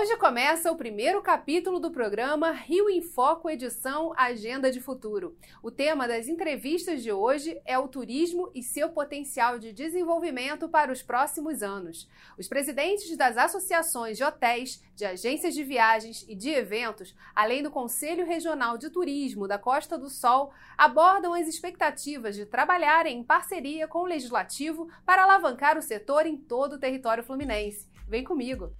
Hoje começa o primeiro capítulo do programa Rio em Foco, edição Agenda de Futuro. O tema das entrevistas de hoje é o turismo e seu potencial de desenvolvimento para os próximos anos. Os presidentes das associações de hotéis, de agências de viagens e de eventos, além do Conselho Regional de Turismo da Costa do Sol, abordam as expectativas de trabalharem em parceria com o Legislativo para alavancar o setor em todo o território fluminense. Vem comigo!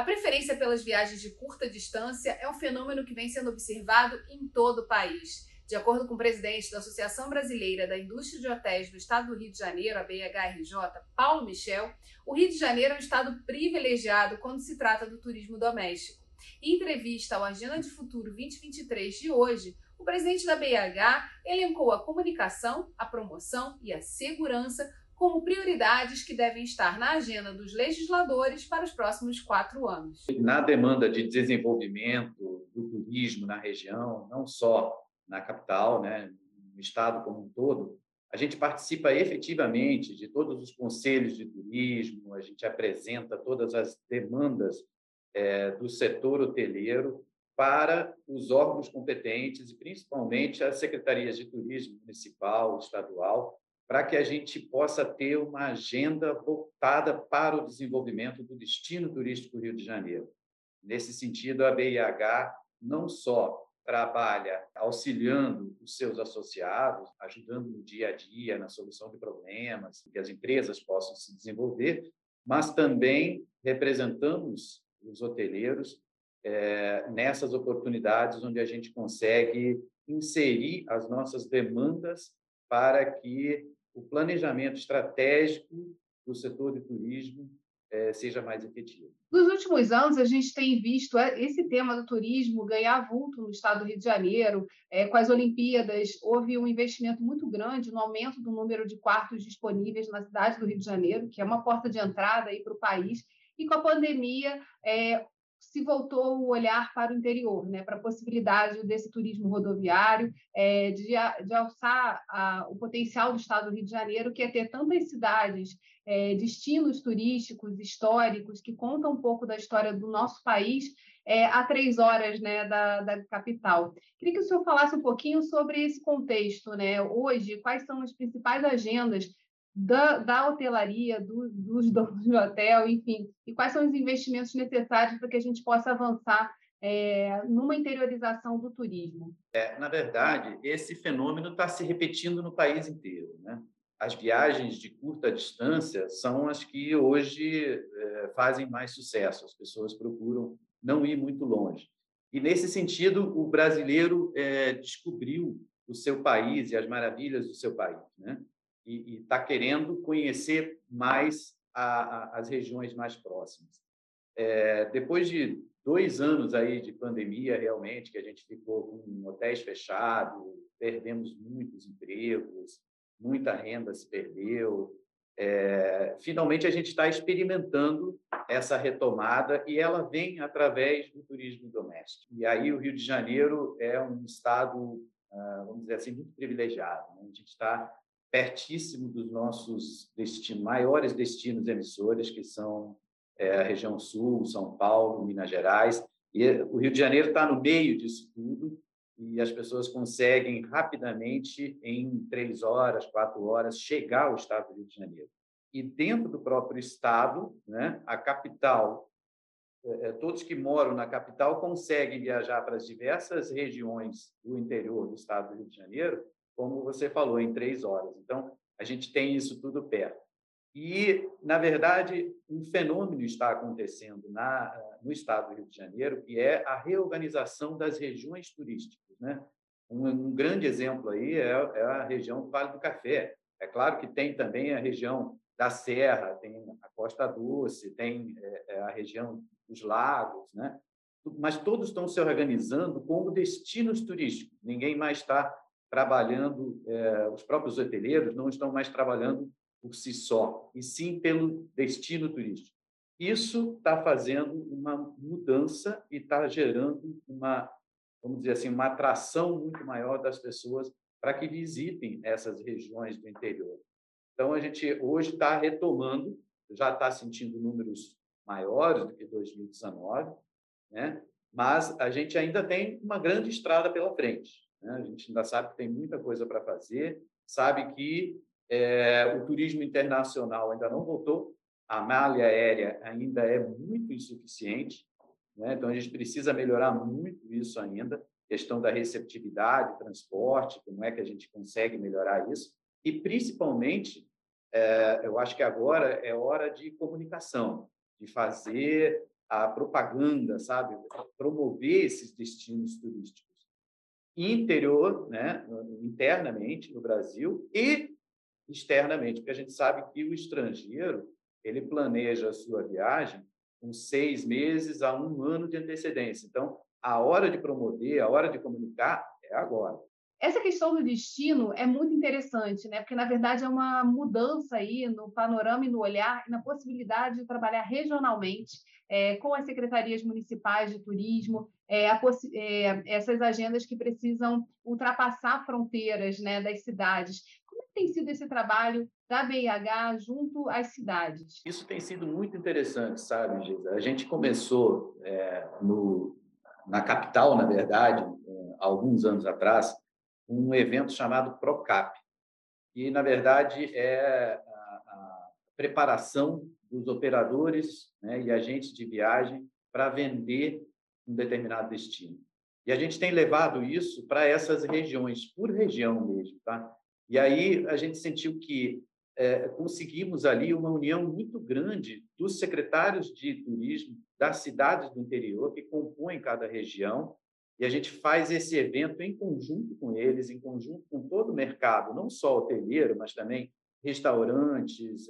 A preferência pelas viagens de curta distância é um fenômeno que vem sendo observado em todo o país. De acordo com o presidente da Associação Brasileira da Indústria de Hotéis do Estado do Rio de Janeiro, a BHRJ, Paulo Michel, o Rio de Janeiro é um estado privilegiado quando se trata do turismo doméstico. Em entrevista ao Agenda de Futuro 2023 de hoje, o presidente da BH elencou a comunicação, a promoção e a segurança como prioridades que devem estar na agenda dos legisladores para os próximos quatro anos. Na demanda de desenvolvimento do turismo na região, não só na capital, né, no estado como um todo, a gente participa efetivamente de todos os conselhos de turismo, a gente apresenta todas as demandas é, do setor hoteleiro para os órgãos competentes e principalmente as secretarias de turismo municipal, estadual, para que a gente possa ter uma agenda voltada para o desenvolvimento do destino turístico Rio de Janeiro. Nesse sentido, a BIH não só trabalha auxiliando os seus associados, ajudando no dia a dia na solução de problemas, que as empresas possam se desenvolver, mas também representamos os hoteleiros é, nessas oportunidades onde a gente consegue inserir as nossas demandas para que o planejamento estratégico do setor de turismo é, seja mais efetivo. Nos últimos anos, a gente tem visto é, esse tema do turismo ganhar vulto no estado do Rio de Janeiro. É, com as Olimpíadas, houve um investimento muito grande no aumento do número de quartos disponíveis na cidade do Rio de Janeiro, que é uma porta de entrada para o país. E com a pandemia, é, se voltou o olhar para o interior, né, para a possibilidade desse turismo rodoviário, é, de, de alçar a, o potencial do estado do Rio de Janeiro, que é ter tantas cidades, é, destinos turísticos, históricos, que contam um pouco da história do nosso país, é, a três horas né, da, da capital. Queria que o senhor falasse um pouquinho sobre esse contexto. Né? Hoje, quais são as principais agendas da, da hotelaria, do, dos donos de hotel, enfim, e quais são os investimentos necessários para que a gente possa avançar é, numa interiorização do turismo? É, na verdade, esse fenômeno está se repetindo no país inteiro. Né? As viagens de curta distância são as que hoje é, fazem mais sucesso, as pessoas procuram não ir muito longe. E, nesse sentido, o brasileiro é, descobriu o seu país e as maravilhas do seu país. Né? E está querendo conhecer mais a, a, as regiões mais próximas. É, depois de dois anos aí de pandemia, realmente, que a gente ficou com hotéis fechados, perdemos muitos empregos, muita renda se perdeu. É, finalmente, a gente está experimentando essa retomada e ela vem através do turismo doméstico. E aí o Rio de Janeiro é um estado, ah, vamos dizer assim, muito privilegiado. Né? A gente está pertíssimo dos nossos destinos, maiores destinos emissores, que são é, a região sul, São Paulo, Minas Gerais. E o Rio de Janeiro está no meio disso tudo e as pessoas conseguem rapidamente, em três horas, quatro horas, chegar ao estado do Rio de Janeiro. E dentro do próprio estado, né, a capital, é, é todos que moram na capital conseguem viajar para as diversas regiões do interior do estado do Rio de Janeiro como você falou, em três horas. Então, a gente tem isso tudo perto. E, na verdade, um fenômeno está acontecendo na, no estado do Rio de Janeiro, que é a reorganização das regiões turísticas. Né? Um, um grande exemplo aí é, é, a região do Vale do Café. É claro que tem também a região da Serra, tem a Costa Doce, tem é, é a região dos lagos, né? mas todos estão se organizando como destinos turísticos. Ninguém mais está trabalhando, é, os próprios hoteleiros não estão mais trabalhando por si só, e sim pelo destino turístico. Isso está fazendo uma mudança e está gerando uma, vamos dizer assim, uma atração muito maior das pessoas para que visitem essas regiões do interior. Então, a gente hoje está retomando, já está sentindo números maiores do que 2019, né? mas a gente ainda tem uma grande estrada pela frente. Né? A gente ainda sabe que tem muita coisa para fazer, sabe que é, o turismo internacional ainda não voltou, a malha aérea ainda é muito insuficiente, né? então a gente precisa melhorar muito isso ainda, questão da receptividade, transporte, como é que a gente consegue melhorar isso, e principalmente, é, eu acho que agora é hora de comunicação, de fazer a propaganda, sabe, promover esses destinos turísticos interior, né, internamente no Brasil e externamente, porque a gente sabe que o estrangeiro ele planeja a sua viagem com seis meses a um ano de antecedência. Então, a hora de promover, a hora de comunicar é agora. Essa questão do destino é muito interessante, né? Porque na verdade é uma mudança aí no panorama e no olhar e na possibilidade de trabalhar regionalmente é, com as secretarias municipais de turismo, é, é, essas agendas que precisam ultrapassar fronteiras né, das cidades. Como tem sido esse trabalho da BIH junto às cidades? Isso tem sido muito interessante, sabe, Gisa? A gente começou é, no, na capital, na verdade, é, alguns anos atrás, um evento chamado Procap, que, na verdade, é a, a preparação dos operadores né, e agentes de viagem para vender um determinado destino. E a gente tem levado isso para essas regiões, por região mesmo. Tá? E aí a gente sentiu que é, conseguimos ali uma união muito grande dos secretários de turismo das cidades do interior que compõem cada região e a gente faz esse evento em conjunto com eles, em conjunto com todo o mercado, não só hoteleiro, mas também restaurantes,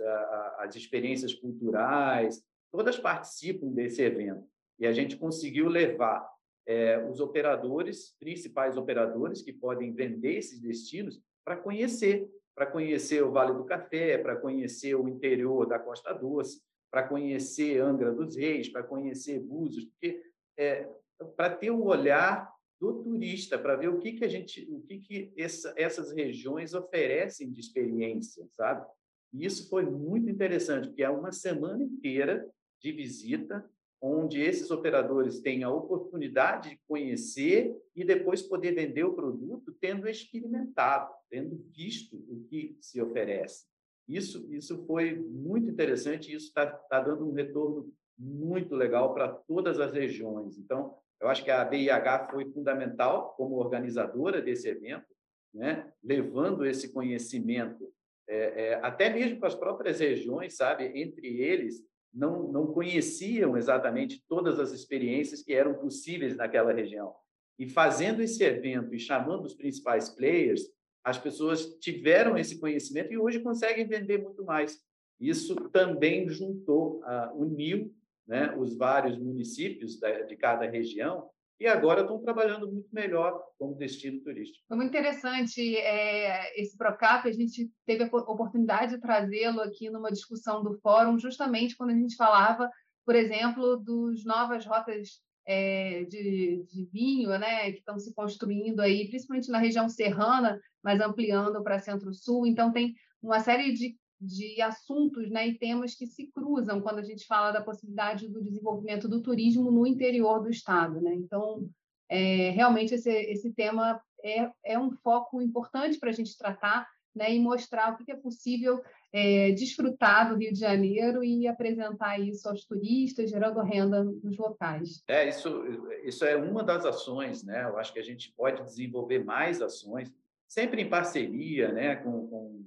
as experiências culturais, todas participam desse evento. E a gente conseguiu levar é, os operadores, principais operadores que podem vender esses destinos, para conhecer, para conhecer o Vale do Café, para conhecer o interior da Costa Doce, para conhecer Angra dos Reis, para conhecer Búzios, porque é, para ter um olhar do turista, para ver o que, que a gente, o que, que essa, essas regiões oferecem de experiência, sabe? E isso foi muito interessante, porque é uma semana inteira de visita, onde esses operadores têm a oportunidade de conhecer e depois poder vender o produto tendo experimentado, tendo visto o que se oferece. Isso, isso foi muito interessante isso está tá dando um retorno muito legal para todas as regiões. Então, eu acho que a BIH foi fundamental como organizadora desse evento, né? levando esse conhecimento é, é, até mesmo para as próprias regiões, sabe? Entre eles, não, não conheciam exatamente todas as experiências que eram possíveis naquela região. E fazendo esse evento e chamando os principais players, as pessoas tiveram esse conhecimento e hoje conseguem vender muito mais. Isso também juntou, uh, uniu né, os vários municípios da, de cada região e agora estão trabalhando muito melhor como destino turístico. Foi muito interessante é, esse Procap, a gente teve a oportunidade de trazê-lo aqui numa discussão do fórum, justamente quando a gente falava, por exemplo, dos novas rotas é, de, de, vinho, né, que estão se construindo aí, principalmente na região serrana, mas ampliando para centro-sul. Então, tem uma série de de assuntos né, e temas que se cruzam quando a gente fala da possibilidade do desenvolvimento do turismo no interior do Estado. Né? Então, é, realmente, esse, esse tema é, é um foco importante para a gente tratar né, e mostrar o que é possível é, desfrutar do Rio de Janeiro e apresentar isso aos turistas, gerando renda nos locais. É, isso, isso é uma das ações, né? Eu acho que a gente pode desenvolver mais ações, sempre em parceria né, com, com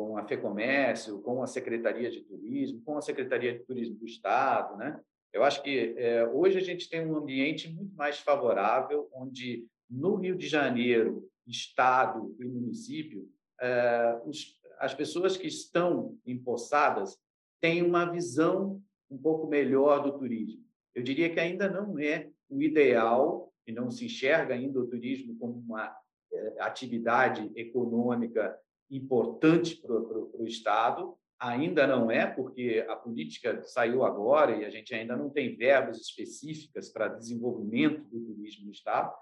com a FEComércio, com a Secretaria de Turismo, com a Secretaria de Turismo do Estado, né? Eu acho que é, hoje a gente tem um ambiente muito mais favorável, onde no Rio de Janeiro, Estado e município, é, os, as pessoas que estão empossadas têm uma visão um pouco melhor do turismo. Eu diria que ainda não é o ideal, e não se enxerga ainda o turismo como uma é, atividade econômica importante para o Estado, ainda não é, porque a política saiu agora e a gente ainda não tem verbas específicas para desenvolvimento do turismo no Estado,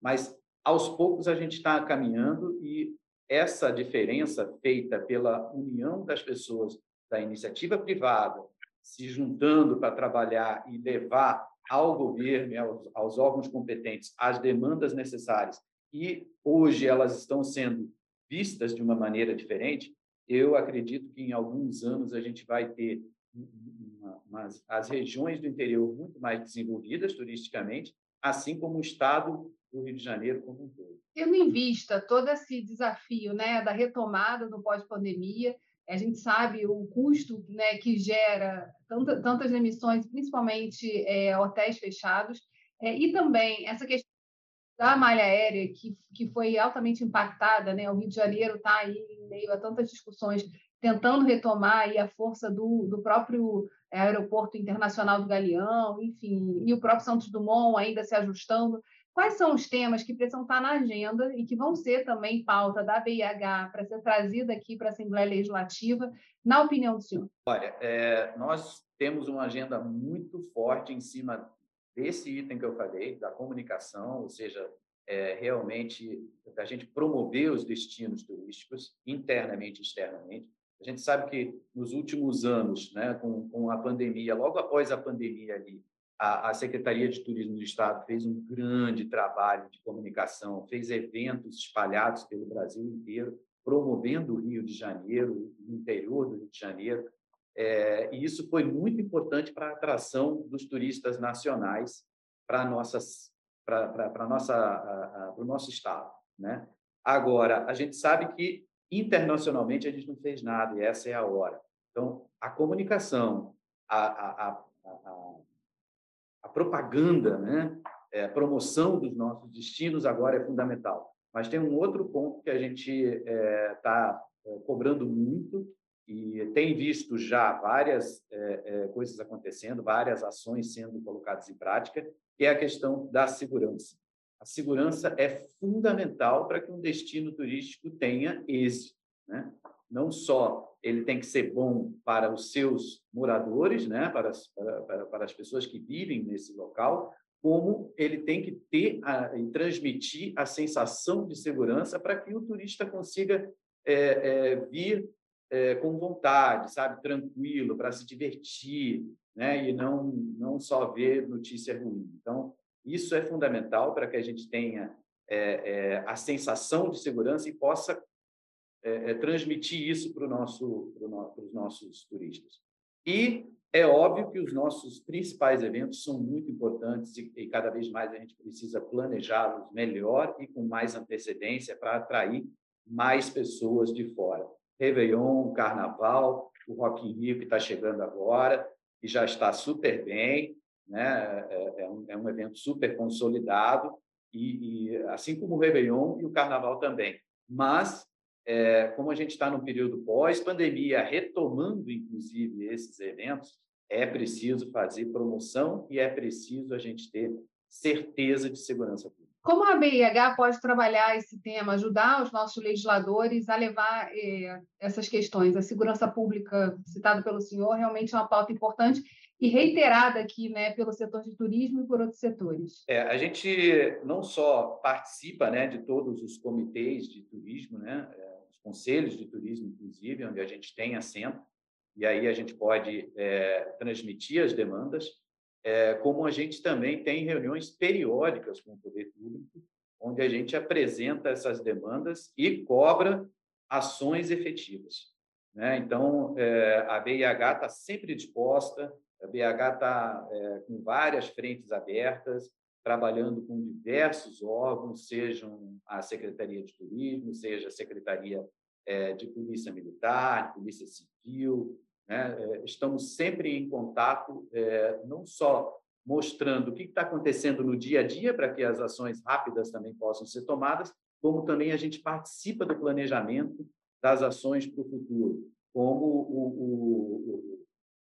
mas aos poucos a gente está caminhando e essa diferença feita pela união das pessoas da iniciativa privada se juntando para trabalhar e levar ao governo e aos, aos órgãos competentes as demandas necessárias e hoje elas estão sendo vistas de uma maneira diferente, eu acredito que em alguns anos a gente vai ter uma, umas, as regiões do interior muito mais desenvolvidas turisticamente, assim como o estado do Rio de Janeiro como um todo. Tendo em vista todo esse desafio né, da retomada do pós-pandemia, a gente sabe o custo né, que gera tanta, tantas emissões, principalmente é, hotéis fechados, é, e também essa questão da malha aérea, que, que foi altamente impactada, né? o Rio de Janeiro está aí em meio a tantas discussões, tentando retomar aí a força do, do próprio é, aeroporto internacional do Galeão, enfim, e o próprio Santos Dumont ainda se ajustando. Quais são os temas que precisam estar na agenda e que vão ser também pauta da BIH para ser trazida aqui para a Assembleia Legislativa, na opinião do senhor? Olha, é, nós temos uma agenda muito forte em cima desse item que eu falei, da comunicação, ou seja, é, realmente da gente promover os destinos turísticos internamente e externamente. A gente sabe que nos últimos anos, né, com, com a pandemia, logo após a pandemia ali, a, a Secretaria de Turismo do Estado fez um grande trabalho de comunicação, fez eventos espalhados pelo Brasil inteiro, promovendo o Rio de Janeiro, o interior do Rio de Janeiro. É, e isso foi muito importante para a atração dos turistas nacionais para nossas para nossa para o nosso estado, né? Agora a gente sabe que internacionalmente a gente não fez nada e essa é a hora. Então a comunicação, a, a, a, a propaganda, né? É, a promoção dos nossos destinos agora é fundamental. Mas tem um outro ponto que a gente está é, é, cobrando muito e tem visto já várias é, é, coisas acontecendo, várias ações sendo colocadas em prática, que é a questão da segurança. A segurança é fundamental para que um destino turístico tenha êxito. Né? Não só ele tem que ser bom para os seus moradores, né? para, as, para, para as pessoas que vivem nesse local, como ele tem que ter a, e transmitir a sensação de segurança para que o turista consiga é, é, vir é, com vontade, sabe, tranquilo, para se divertir, né, e não não só ver notícia ruim. Então isso é fundamental para que a gente tenha é, é, a sensação de segurança e possa transmitir isso para, nosso, para, no, os nossos turistas. E é óbvio que os nossos principais eventos são muito importantes e, e cada vez mais a gente precisa planejá-los melhor e com mais antecedência para atrair mais pessoas de fora. Réveillon, Carnaval, o Rock in Rio que está chegando agora e já está super bem, né? É, é, um, é um evento super consolidado e, e assim como o Réveillon e o Carnaval também. Mas é, como a gente está no período pós-pandemia, retomando inclusive esses eventos, é preciso fazer promoção e é preciso a gente ter certeza de segurança pública. Como a BIH pode trabalhar esse tema, ajudar os nossos legisladores a levar eh, essas questões? A segurança pública, citada pelo senhor, realmente é uma pauta importante e reiterada aqui né, pelo setor de turismo e por outros setores. É, a gente não só participa né, de todos os comitês de turismo, né, conselhos de turismo, inclusive, onde a gente tem assento, e aí a gente pode é, transmitir as demandas, é, como a gente também tem reuniões periódicas com o poder público, onde a gente apresenta essas demandas e cobra ações efetivas. Né? Então, é, a BIH está sempre disposta, a BIH está é, com várias frentes abertas, trabalhando com diversos órgãos, sejam a Secretaria de Turismo, seja a Secretaria de Polícia Militar, Polícia Civil. Né? É, estamos sempre em contato, é, não só mostrando o que está acontecendo no dia a dia para que as ações rápidas também possam ser tomadas, como também a gente participa do planejamento das ações para o futuro, como o, o,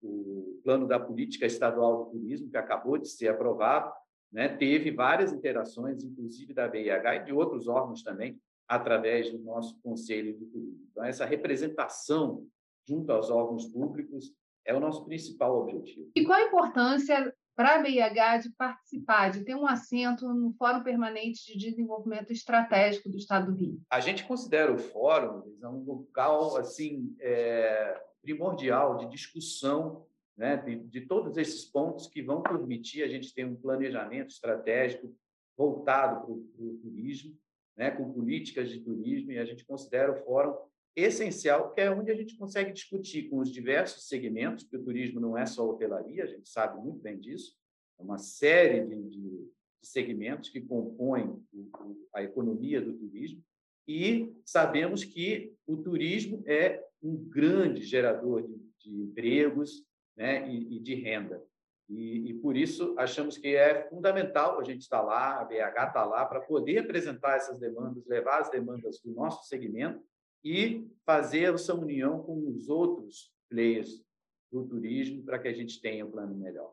o, o plano da política estadual do turismo, que acabou de ser aprovado, né, teve várias interações, inclusive da BIH e de outros órgãos também, através do nosso Conselho de Turismo. Então, essa representação junto aos órgãos públicos, é o nosso principal objetivo. E qual a importância para a BIH de participar, de ter um assento no Fórum Permanente de Desenvolvimento Estratégico do Estado do Rio? A gente considera o fórum um local assim é, primordial de discussão né, de, de, todos esses pontos que vão permitir a gente ter um planejamento estratégico voltado para o turismo, né, com políticas de turismo, e a gente considera o fórum essencial, que é onde a gente consegue discutir com os diversos segmentos, porque o turismo não é só hotelaria, a gente sabe muito bem disso, é uma série de, de, segmentos que compõem o, a economia do turismo, e sabemos que o turismo é um grande gerador de, de empregos né, e, e, de renda. E, e, por isso achamos que é fundamental a gente estar lá, a BH está lá, para poder apresentar essas demandas, levar as demandas do nosso segmento e fazer essa união com os outros players do turismo para que a gente tenha um plano melhor.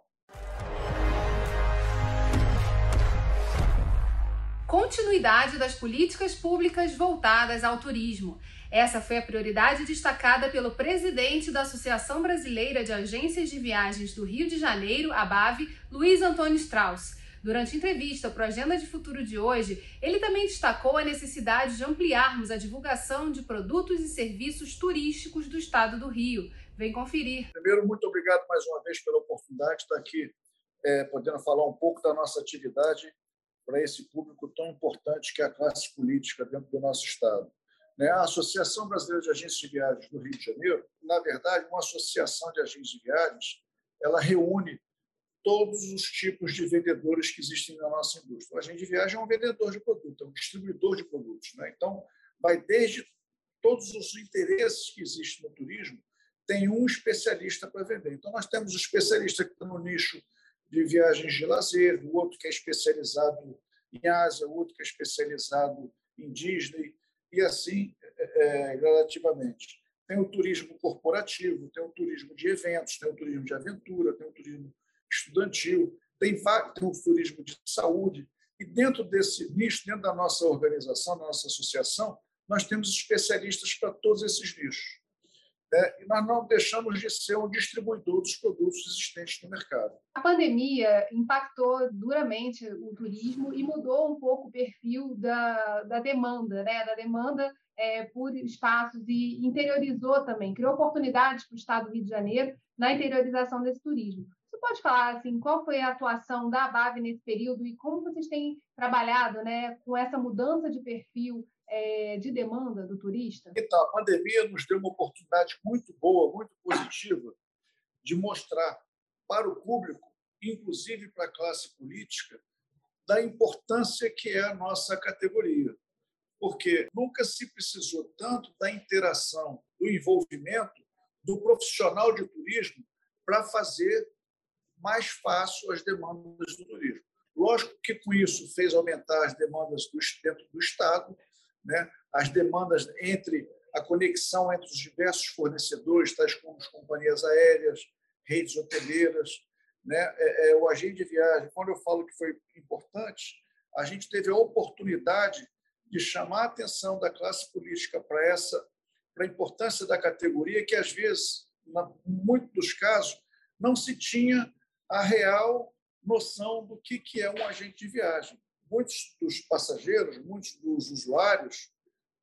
Continuidade das políticas públicas voltadas ao turismo. Essa foi a prioridade destacada pelo presidente da Associação Brasileira de Agências de Viagens do Rio de Janeiro, ABAV, Luiz Antônio Strauss. Durante entrevista para o Agenda de Futuro de hoje, ele também destacou a necessidade de ampliarmos a divulgação de produtos e serviços turísticos do estado do Rio. Vem conferir. Primeiro, muito obrigado mais uma vez pela oportunidade de estar aqui é, podendo falar um pouco da nossa atividade para esse público tão importante que é a classe política dentro do nosso Estado. Né, a Associação Brasileira de Agências de Viagens do Rio de Janeiro, na verdade, uma associação de agências de viagens, ela reúne todos os tipos de vendedores que existem na nossa indústria. O agente de viagem é um vendedor de produto, é um distribuidor de produtos. Né? Então, vai desde todos os interesses que existem no turismo, tem um especialista para vender. Então, nós temos o especialista que está no nicho de viagens de lazer, o outro que é especializado em Ásia, o outro que é especializado em Disney, e assim é, é relativamente. Tem o turismo corporativo, tem o turismo de eventos, tem o turismo de aventura, tem o turismo estudantil, tem, tem o turismo de saúde. E dentro desse nicho, dentro da nossa organização, da nossa associação, nós temos especialistas para todos esses nichos. É, e nós não deixamos de ser um distribuidor dos produtos existentes no mercado. A pandemia impactou duramente o turismo e mudou um pouco o perfil da, da demanda, né? da demanda é, por espaços e interiorizou também, criou oportunidades para o Estado do Rio de Janeiro na interiorização desse turismo pode falar assim, qual foi a atuação da BAV nesse período e como vocês têm trabalhado né, com essa mudança de perfil é, de demanda do turista? Então, a pandemia nos deu uma oportunidade muito boa, muito positiva, de mostrar para o público, inclusive para a classe política, da importância que é a nossa categoria. Porque nunca se precisou tanto da interação, do envolvimento do profissional de turismo para fazer mais fácil as demandas do turismo. Lógico que com isso fez aumentar as demandas dentro do Estado, né? as demandas entre a conexão entre os diversos fornecedores, tais como as companhias aéreas, redes hoteleiras, né? É, é, o agente de viagem. Quando eu falo que foi importante, a gente teve a oportunidade de chamar a atenção da classe política para essa, para a importância da categoria, que às vezes, em muitos dos casos, não se tinha a real noção do que é um agente de viagem. Muitos dos passageiros, muitos dos usuários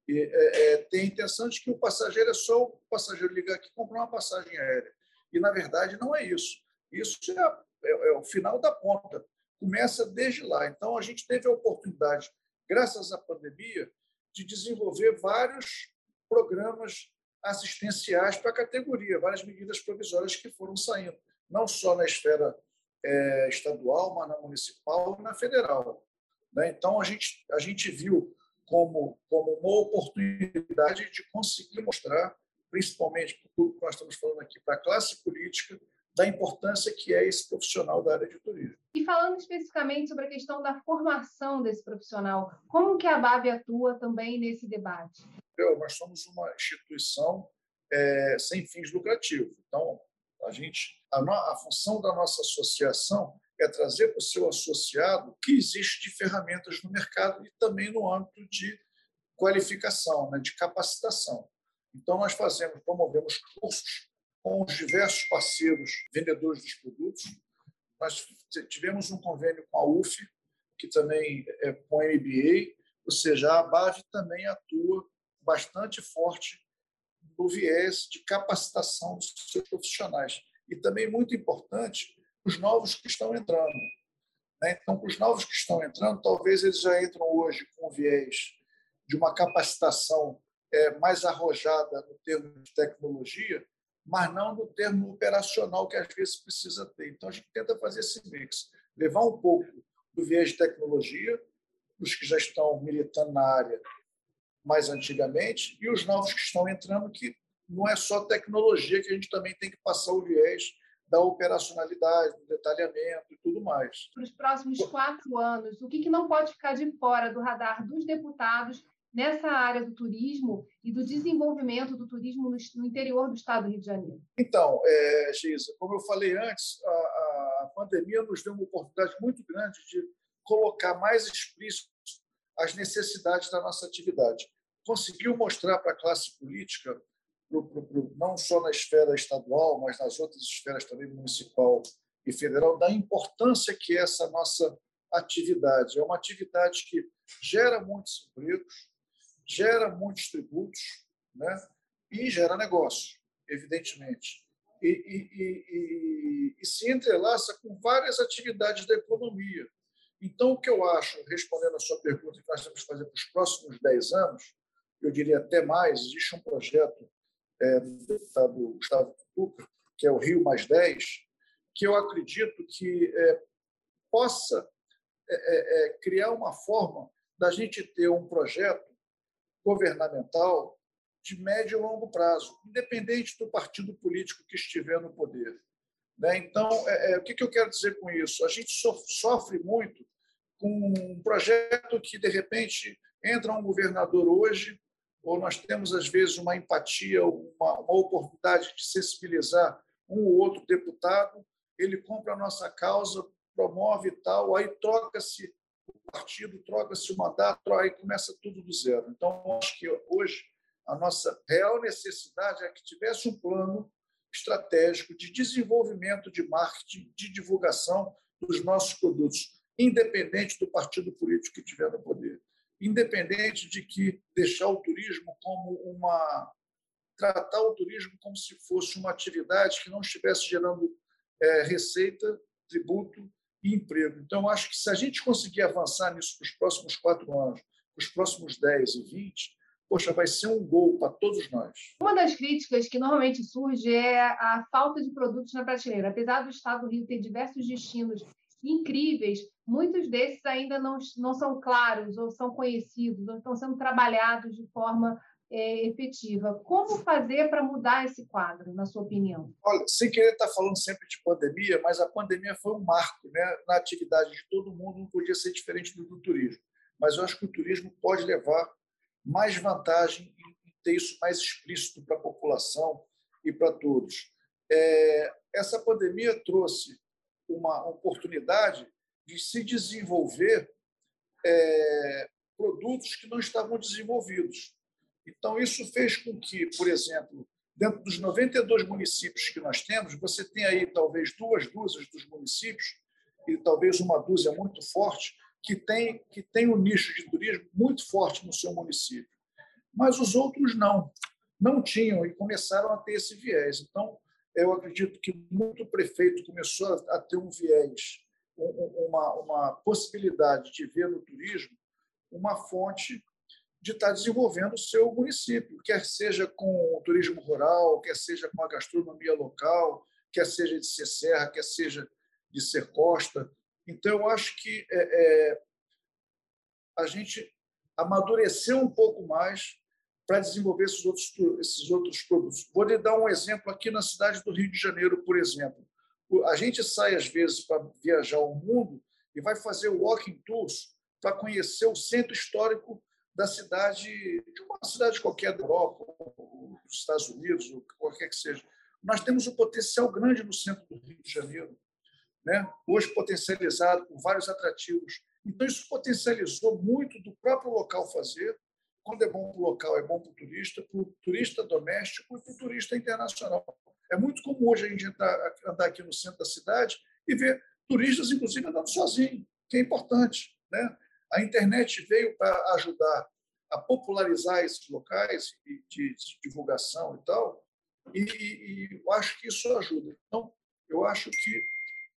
é, é, têm a intenção de que o passageiro é só o passageiro ligar aqui e comprar uma passagem aérea. E, na verdade, não é isso. Isso é, é, é o final da ponta. Começa desde lá. Então, a gente teve a oportunidade, graças à pandemia, de desenvolver vários programas assistenciais para a categoria, várias medidas provisórias que foram saindo não só na esfera é, estadual, mas na municipal e na federal. Né? Então, a gente, a gente viu como, como uma oportunidade de conseguir mostrar, principalmente para tudo que nós estamos falando aqui, para a classe política, da importância que é esse profissional da área de turismo. E falando especificamente sobre a questão da formação desse profissional, como que a BAB atua também nesse debate? Eu, nós somos uma instituição é, sem fins lucrativos. Então, a gente, a, no, a função da nossa associação é trazer para o seu associado o que existe de ferramentas no mercado e também no âmbito de qualificação, né, de capacitação. Então, nós fazemos, promovemos cursos com os diversos parceiros vendedores dos produtos. Nós tivemos um convênio com a UF, que também é com a MBA, ou seja, a BAV também atua bastante forte no viés de capacitação dos seus profissionais. E também muito importante, os novos que estão entrando. Né? Então, os novos que estão entrando, talvez eles já entram hoje com o viés de uma capacitação é, mais arrojada no termo de tecnologia, mas não no termo operacional que às vezes precisa ter. Então, a gente tenta fazer esse mix, levar um pouco do viés de tecnologia, os que já estão militando na área mais antigamente, e os novos que estão entrando, que não é só tecnologia, que a gente também tem que passar o viés da operacionalidade, do detalhamento e tudo mais. Para os próximos quatro anos, o que, não pode ficar de fora do radar dos deputados nessa área do turismo e do desenvolvimento do turismo no, interior do estado do Rio de Janeiro? Então, é, Geisa, como eu falei antes, a, a pandemia nos deu uma oportunidade muito grande de colocar mais explícito as necessidades da nossa atividade. Conseguiu mostrar para a classe política pro, pro, pro, não só na esfera estadual, mas nas outras esferas também municipal e federal, da importância que é essa nossa atividade. É uma atividade que gera muitos empregos, gera muitos tributos né? e gera negócio, evidentemente. E, e, e, e, se entrelaça com várias atividades da economia. Então, o que eu acho, respondendo a sua pergunta, que nós temos que fazer para os próximos 10 anos, eu diria até mais, existe um projeto é, do deputado Gustavo Tuca, que é o Rio Mais 10, que eu acredito que é, possa é, é, é, criar uma forma da gente ter um projeto governamental de médio e longo prazo, independente do partido político que estiver no poder. Né? Então, é, o que, que eu quero dizer com isso? A gente sofre muito com um projeto que, de repente, entra um governador hoje ou nós temos, às vezes, uma empatia, uma, uma oportunidade de sensibilizar um ou outro deputado, ele compra a nossa causa, promove e tal, aí troca-se o partido, troca-se o mandato, aí começa tudo do zero. Então, acho que hoje a nossa real necessidade é que tivesse um plano estratégico de desenvolvimento de marketing, de divulgação dos nossos produtos, independente do partido político que estiver no poder independente de que deixar o turismo como uma tratar o turismo como se fosse uma atividade que não estivesse gerando é, receita, tributo e emprego. Então, acho que se a gente conseguir avançar nisso para os próximos quatro anos, para os próximos 10 e 20, poxa, vai ser um gol para todos nós. Uma das críticas que normalmente surge é a falta de produtos na prateleira. Apesar do Estado do Rio ter diversos destinos incríveis, muitos desses ainda não, não são claros ou são conhecidos ou estão sendo trabalhados de forma é, efetiva. Como fazer para mudar esse quadro, na sua opinião? Olha, sem querer estar falando sempre de pandemia, mas a pandemia foi um marco né, na atividade de todo mundo, não podia ser diferente do, do turismo. Mas eu acho que o turismo pode levar mais vantagem em ter isso mais explícito para a população e para todos. É, essa pandemia trouxe uma oportunidade de se desenvolver é, produtos que não estavam desenvolvidos. Então, isso fez com que, por exemplo, dentro dos 92 municípios que nós temos, você tem aí talvez duas dúzias dos municípios, e talvez uma dúzia muito forte, que tem, que tem um nicho de turismo muito forte no seu município. Mas os outros não, não tinham e começaram a ter esse viés. Então, eu acredito que muito prefeito começou a ter um viés, uma, uma possibilidade de ver no turismo uma fonte de estar desenvolvendo o seu município, quer seja com o turismo rural, quer seja com a gastronomia local, quer seja de ser serra, quer seja de ser costa. Então, eu acho que é, é, a gente amadureceu um pouco mais para desenvolver esses outros, esses outros produtos. Vou lhe dar um exemplo aqui na cidade do Rio de Janeiro, por exemplo. A gente sai, às vezes, para viajar o mundo e vai fazer walking tours para conhecer o centro histórico da cidade, de uma cidade qualquer da Europa, dos Estados Unidos, qualquer que seja. Nós temos um potencial grande no centro do Rio de Janeiro, né? hoje potencializado por vários atrativos. Então, isso potencializou muito do próprio local fazer, quando é bom para o local, é bom para o turista, para o turista doméstico e para o turista internacional. É muito comum hoje a gente entrar, andar aqui no centro da cidade e ver turistas, inclusive, andando sozinhos, que é importante. Né? A internet veio para ajudar a popularizar esses locais de, divulgação e tal, e, e, eu acho que isso ajuda. Então, eu acho que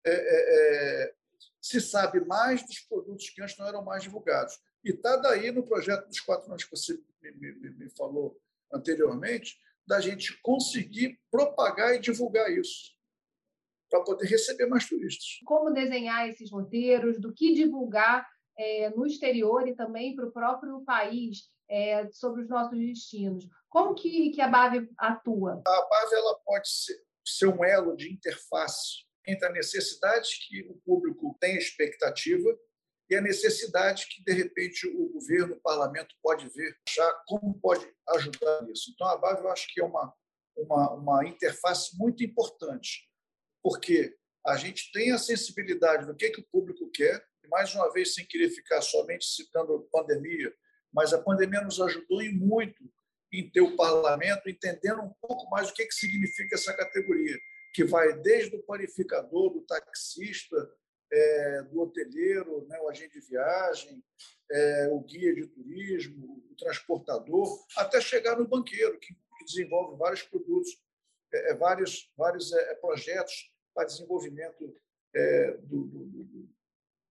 é, é, é se sabe mais dos produtos que antes não eram mais divulgados. E está daí no projeto dos quatro anos que você me, me, me falou anteriormente, da gente conseguir propagar e divulgar isso para poder receber mais turistas. Como desenhar esses roteiros, do que divulgar é, no exterior e também para o próprio país é, sobre os nossos destinos. Como que, que a BAV atua? A BAV ela pode ser, ser um elo de interface entre a necessidade que o público tem expectativa e a necessidade que, de repente, o governo, o parlamento pode ver, já como pode ajudar nisso. Então, a BAV eu acho que é uma, uma, uma interface muito importante, porque a gente tem a sensibilidade do que, que o público quer, mais uma vez, sem querer ficar somente citando a pandemia, mas a pandemia nos ajudou em muito em ter o parlamento entendendo um pouco mais o que, que significa essa categoria, que vai desde o panificador, do taxista, é, do hoteleiro, né, o agente de viagem, é, o guia de turismo, o transportador, até chegar no banqueiro, que, desenvolve vários produtos, é, é vários, vários é, projetos para desenvolvimento é, do, do,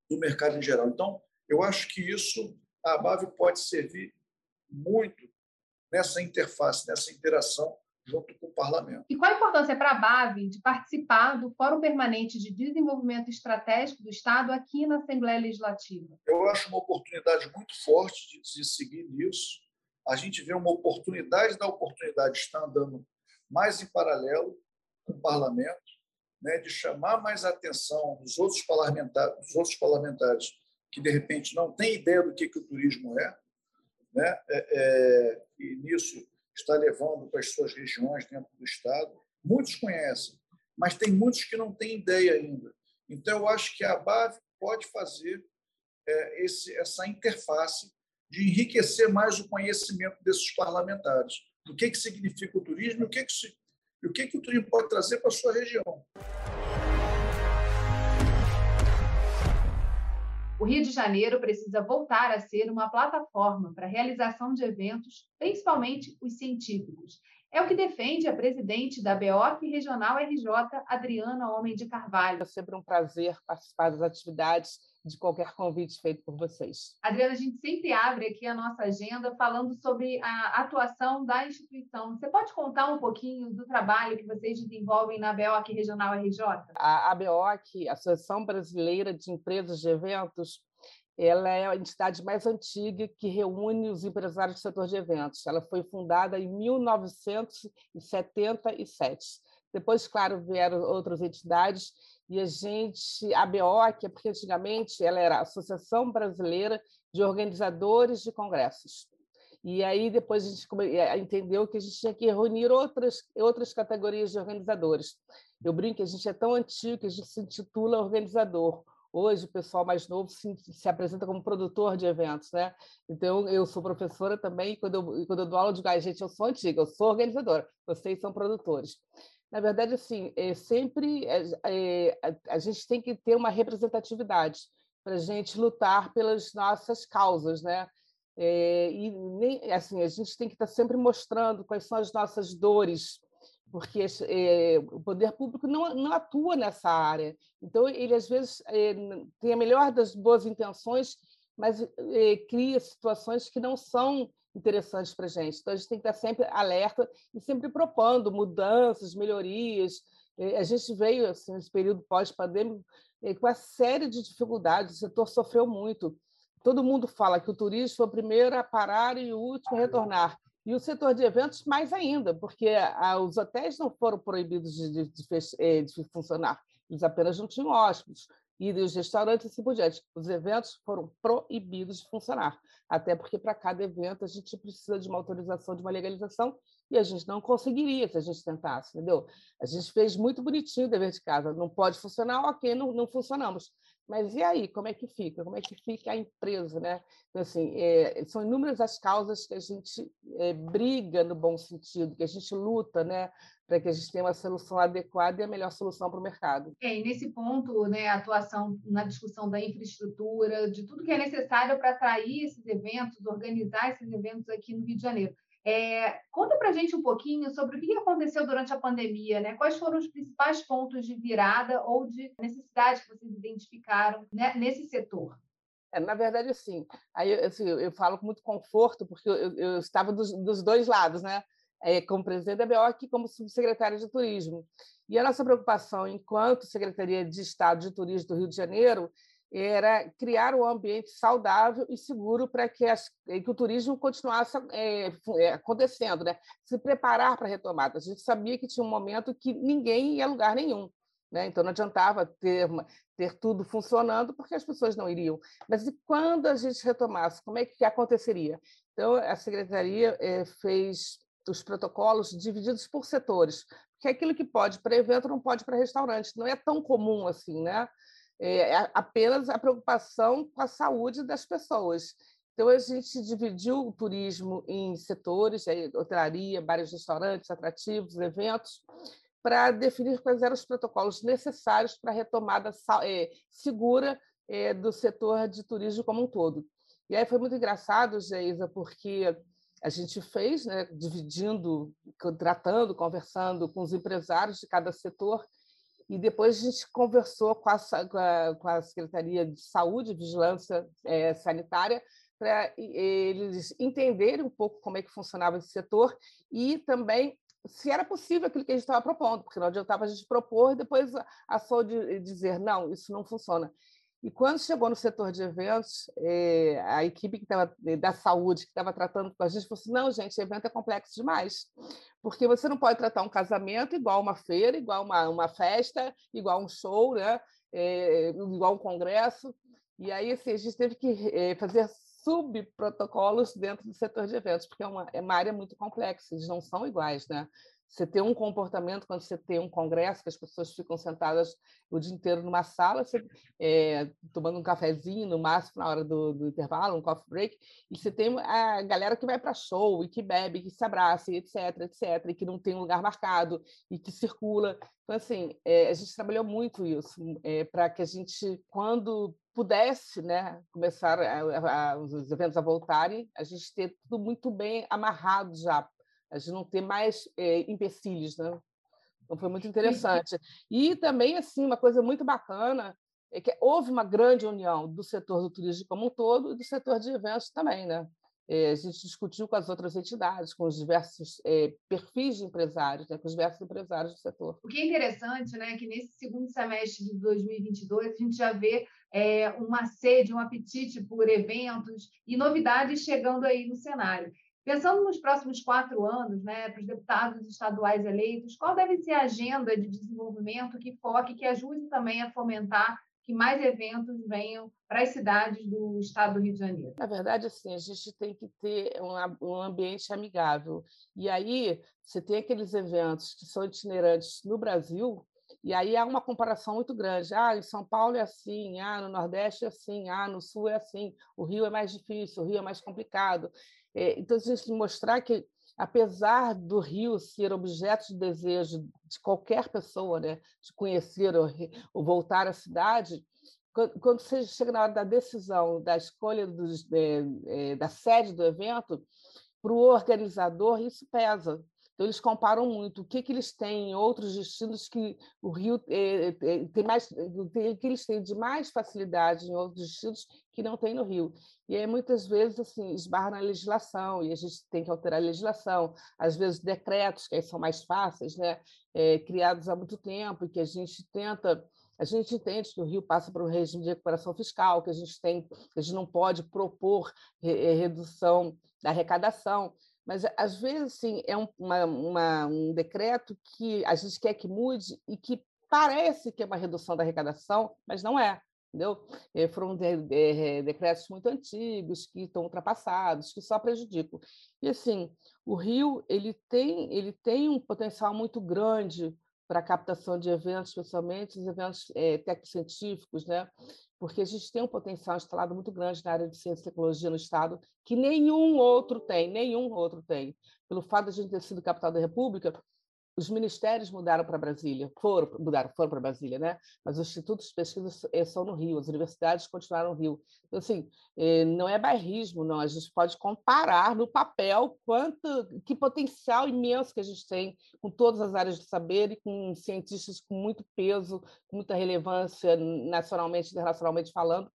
do mercado em geral. Então, eu acho que isso, a BAV pode servir muito nessa interface, nessa interação junto com o parlamento. E qual a importância para a BAV de participar do Fórum Permanente de Desenvolvimento Estratégico do Estado aqui na Assembleia Legislativa? Eu acho uma oportunidade muito forte de, seguir nisso. A gente vê uma oportunidade da oportunidade de estar andando mais em paralelo com o parlamento, né, de chamar mais a atenção dos outros parlamentares, dos outros parlamentares que de repente não têm ideia do que, que o turismo é, né, é, é, e nisso está levando para as suas regiões dentro do estado. Muitos conhecem, mas tem muitos que não têm ideia ainda. Então eu acho que a BAV pode fazer é, esse, essa interface de enriquecer mais o conhecimento desses parlamentares do que, que significa o turismo e o que, que o que, que o turismo pode trazer para a sua região. Rio de Janeiro precisa voltar a ser uma plataforma para a realização de eventos, principalmente os científicos. É o que defende a presidente da BEOC Regional RJ, Adriana Homem de Carvalho. É sempre um prazer participar das atividades de qualquer convite feito por vocês. Adriana, a gente sempre abre aqui a nossa agenda falando sobre a atuação da instituição. Você pode contar um pouquinho do trabalho que vocês desenvolvem na BEOC Regional RJ? A, a BEOC, Associação Brasileira de Empresas de Eventos, ela é a entidade mais antiga que reúne os empresários do setor de eventos. Ela foi fundada em 1977. Depois, claro, vieram outras entidades e a gente, a BOC, porque antigamente ela era a Associação Brasileira de Organizadores de Congressos. E aí depois a gente eh, entendeu que a gente tinha que reunir outras, outras categorias de organizadores. Eu brinco que a gente é tão antigo que a gente se intitula organizador. Hoje, o pessoal mais novo se, se, apresenta como produtor de eventos, né? Então, eu sou professora também, e quando eu, quando eu dou aula de gás, gente, eu sou antiga, eu sou organizadora, vocês são produtores. Na verdade, assim, é sempre é, é, a, a gente tem que ter uma representatividade para a gente lutar pelas nossas causas, né? É, e nem, assim, a gente tem que estar sempre mostrando quais são as nossas dores, porque é, o poder público não, não atua nessa área. Então, ele, às vezes, é, tem a melhor das boas intenções, mas é, cria situações que não são interessantes para a gente. Então, a gente tem que estar sempre alerta e sempre propondo mudanças, melhorias. A gente veio, assim, nesse período pós-pandêmico, com uma série de dificuldades, o setor sofreu muito. Todo mundo fala que o turismo foi o primeiro a parar e o último a retornar. E o setor de eventos, mais ainda, porque a, os hotéis não foram proibidos de, de, de, eh, de, funcionar, eles apenas não tinham hóspedes. E os restaurantes e assim por diante. Os eventos foram proibidos de funcionar, até porque para cada evento a gente precisa de uma autorização, de uma legalização, e a gente não conseguiria se a gente tentasse, entendeu? A gente fez muito bonitinho o dever de casa. Não pode funcionar, ok, não, não funcionamos Mas e aí, como é que fica? Como é que fica a empresa, né? Então, assim, é, são inúmeras as causas que a gente é, briga no bom sentido, que a gente luta, né, para que a gente tenha uma solução adequada e a melhor solução para o mercado. É, e nesse ponto, né, a atuação na discussão da infraestrutura, de tudo que é necessário para atrair esses eventos, organizar esses eventos aqui no Rio de Janeiro. É, conta para a gente um pouquinho sobre o que aconteceu durante a pandemia, né? Quais foram os principais pontos de virada ou de necessidade que vocês identificaram né, nesse setor? É, na verdade, sim. Aí assim, eu falo com muito conforto, porque eu, eu estava dos, dos, dois lados, né? É, como presidente da BEOC e como subsecretária de turismo. E a nossa preocupação, enquanto Secretaria de Estado de Turismo do Rio de Janeiro, era criar um ambiente saudável e seguro para que, que, o turismo continuasse é, acontecendo, né? se preparar para a retomada. A gente sabia que tinha um momento que ninguém ia a lugar nenhum. Né? Então, não adiantava ter, ter tudo funcionando, porque as pessoas não iriam. Mas e quando a gente retomasse, como é que aconteceria? Então, a Secretaria é, fez os protocolos divididos por setores, porque aquilo que pode para evento não pode para restaurante. Não é tão comum assim, né? É, apenas a preocupação com a saúde das pessoas. Então, a gente dividiu o turismo em setores, hotelaria, bares, restaurantes, atrativos, eventos, para definir quais eram os protocolos necessários para a retomada é, segura é, do setor de turismo como um todo. E aí foi muito engraçado, Geisa, porque a gente fez, né, dividindo, tratando, conversando com os empresários de cada setor, e depois a gente conversou com a, com a Secretaria de Saúde Vigilância é, Sanitária para eles entenderem um pouco como é que funcionava esse setor e também se era possível aquilo que a gente estava propondo, porque não adiantava a gente propor e depois a saúde dizer, não, isso não funciona. E quando chegou no setor de eventos, eh, a equipe que tava, eh, da saúde que estava tratando com a gente falou assim: não, gente, evento é complexo demais, porque você não pode tratar um casamento igual uma feira, igual uma, uma festa, igual um show, né? É, igual um congresso. E aí assim, a gente teve que fazer subprotocolos dentro do setor de eventos, porque é uma, é uma área muito complexa, eles não são iguais, né? Você tem um comportamento quando você tem um congresso, que as pessoas ficam sentadas o dia inteiro numa sala, você, é, tomando um cafezinho, no máximo, na hora do, do, intervalo, um coffee break, e você tem a galera que vai para show, e que bebe, que se abraça, etc, etc, e que não tem um lugar marcado, e que circula. Então, assim, é, a gente trabalhou muito isso, é, para que a gente, quando pudesse né, começar a, a, os eventos a voltarem, a gente ter tudo muito bem amarrado já, a gente não ter mais é, empecilhos, né? Então foi muito interessante. E também assim uma coisa muito bacana é que houve uma grande união do setor do turismo como um todo e do setor de eventos também, né? É, a gente discutiu com as outras entidades, com os diversos é, perfis de empresários, né, com os diversos empresários do setor. O que é interessante, né, é que nesse segundo semestre de 2022 a gente já vê é, uma sede, um apetite por eventos e novidades chegando aí no cenário. Pensando nos próximos quatro anos, né, para os deputados estaduais eleitos, qual deve ser a agenda de desenvolvimento que foque, que ajude também a fomentar que mais eventos venham para as cidades do estado do Rio de Janeiro? Na verdade, assim, a gente tem que ter um, ambiente amigável. E aí, você tem aqueles eventos que são itinerantes no Brasil, e aí há uma comparação muito grande. Ah, em São Paulo é assim, ah, no Nordeste é assim, ah, no Sul é assim, o Rio é mais difícil, o Rio é mais complicado. É, então, a gente mostrar que, apesar do Rio ser objeto de desejo de qualquer pessoa, né, de conhecer ou, ou voltar à cidade, quando você chega na hora da decisão, da escolha dos, é, é, da sede do evento, para o organizador isso pesa, então, eles comparam muito o que, que eles têm em outros destinos que o Rio é, é, tem mais, tem, que eles têm de mais facilidade em outros destinos que não tem no Rio. E aí, muitas vezes, assim, esbarra na legislação, e a gente tem que alterar a legislação, às vezes decretos, que aí são mais fáceis, né? Criados há muito tempo, e que a gente tenta a gente entende que o Rio passa por um regime de recuperação fiscal, que a gente tem, a gente não pode propor redução da arrecadação, mas às vezes sim é um, uma, uma, um decreto que a gente quer que mude e que parece que é uma redução da arrecadação, mas não é. Entendeu? Eh, foram de, de, decretos muito antigos que estão ultrapassados, que só prejudicam. E assim, o Rio ele tem ele tem um potencial muito grande para a captação de eventos, especialmente os eventos é, tecnocientíficos, né? Porque a gente tem um potencial instalado muito grande na área de ciência e tecnologia no Estado, que nenhum outro tem, nenhum outro tem. Pelo fato de a gente ter sido capital da República, os ministérios mudaram para Brasília, foram, mudaram, foram para Brasília, né? Mas os institutos de pesquisa eh, são no Rio, as universidades continuaram no Rio. Então, assim, eh, não é bairrismo, não. A gente pode comparar no papel quanto, que potencial imenso que a gente tem com todas as áreas de saber e com cientistas com muito peso, com muita relevância nacionalmente, internacionalmente falando,